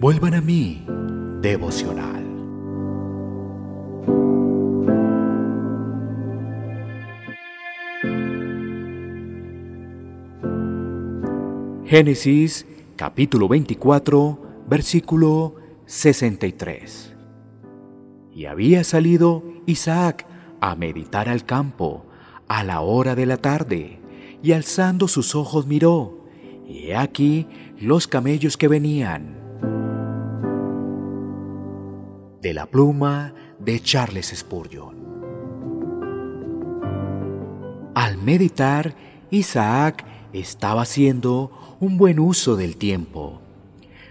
Vuelvan a mí, devocional. Génesis capítulo 24, versículo 63. Y había salido Isaac a meditar al campo a la hora de la tarde, y alzando sus ojos miró, y aquí los camellos que venían. De la pluma de Charles Spurgeon. Al meditar, Isaac estaba haciendo un buen uso del tiempo.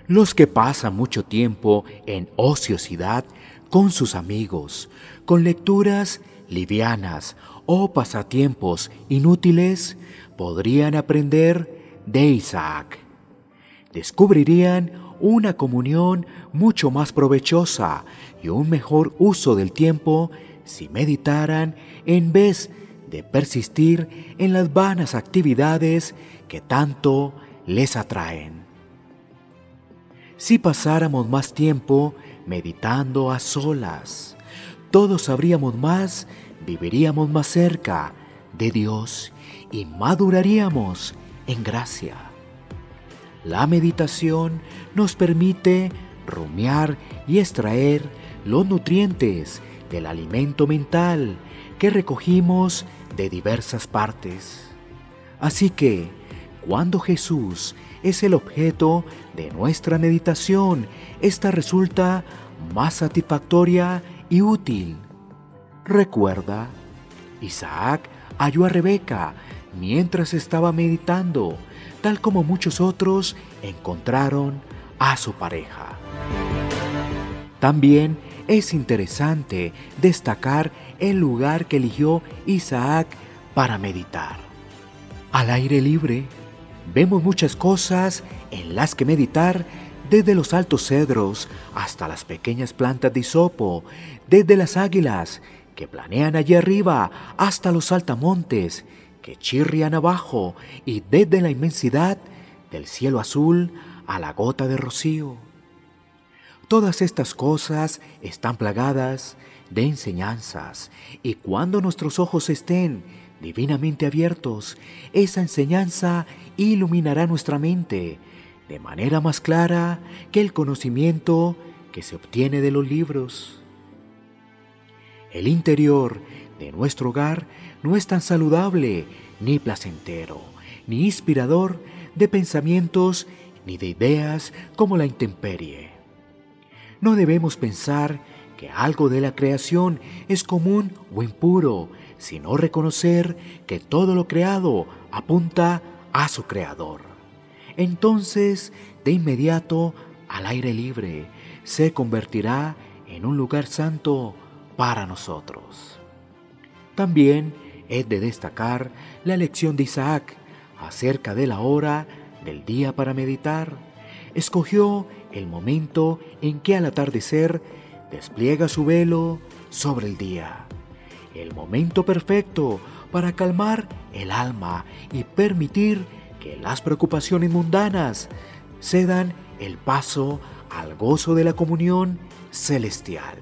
Los que pasan mucho tiempo en ociosidad con sus amigos, con lecturas livianas o pasatiempos inútiles, podrían aprender de Isaac. Descubrirían una comunión mucho más provechosa y un mejor uso del tiempo si meditaran en vez de persistir en las vanas actividades que tanto les atraen. Si pasáramos más tiempo meditando a solas, todos sabríamos más, viviríamos más cerca de Dios y maduraríamos en gracia. La meditación nos permite rumiar y extraer los nutrientes del alimento mental que recogimos de diversas partes. Así que, cuando Jesús es el objeto de nuestra meditación, esta resulta más satisfactoria y útil. Recuerda, Isaac halló a Rebeca mientras estaba meditando, tal como muchos otros encontraron a su pareja. También es interesante destacar el lugar que eligió Isaac para meditar. Al aire libre, vemos muchas cosas en las que meditar desde los altos cedros hasta las pequeñas plantas de hisopo, desde las águilas que planean allí arriba hasta los altamontes que chirrian abajo y desde la inmensidad del cielo azul a la gota de rocío. Todas estas cosas están plagadas de enseñanzas y cuando nuestros ojos estén divinamente abiertos, esa enseñanza iluminará nuestra mente de manera más clara que el conocimiento que se obtiene de los libros. El interior de nuestro hogar no es tan saludable, ni placentero, ni inspirador de pensamientos ni de ideas como la intemperie. No debemos pensar que algo de la creación es común o impuro, sino reconocer que todo lo creado apunta a su creador. Entonces, de inmediato, al aire libre, se convertirá en un lugar santo para nosotros. También es de destacar la lección de Isaac acerca de la hora del día para meditar. Escogió el momento en que al atardecer despliega su velo sobre el día. El momento perfecto para calmar el alma y permitir que las preocupaciones mundanas cedan el paso al gozo de la comunión celestial.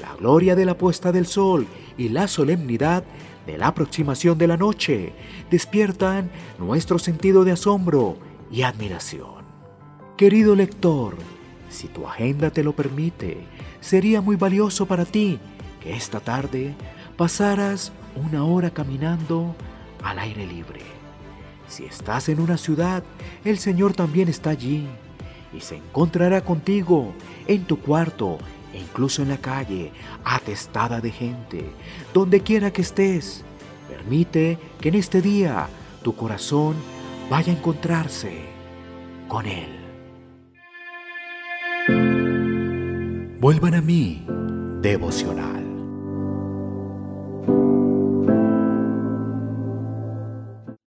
La gloria de la puesta del sol y la solemnidad de la aproximación de la noche despiertan nuestro sentido de asombro y admiración. Querido lector, si tu agenda te lo permite, sería muy valioso para ti que esta tarde pasaras una hora caminando al aire libre. Si estás en una ciudad, el Señor también está allí y se encontrará contigo en tu cuarto e incluso en la calle, atestada de gente, donde quiera que estés. Permite que en este día tu corazón vaya a encontrarse con Él. Vuelvan a mí, devocional.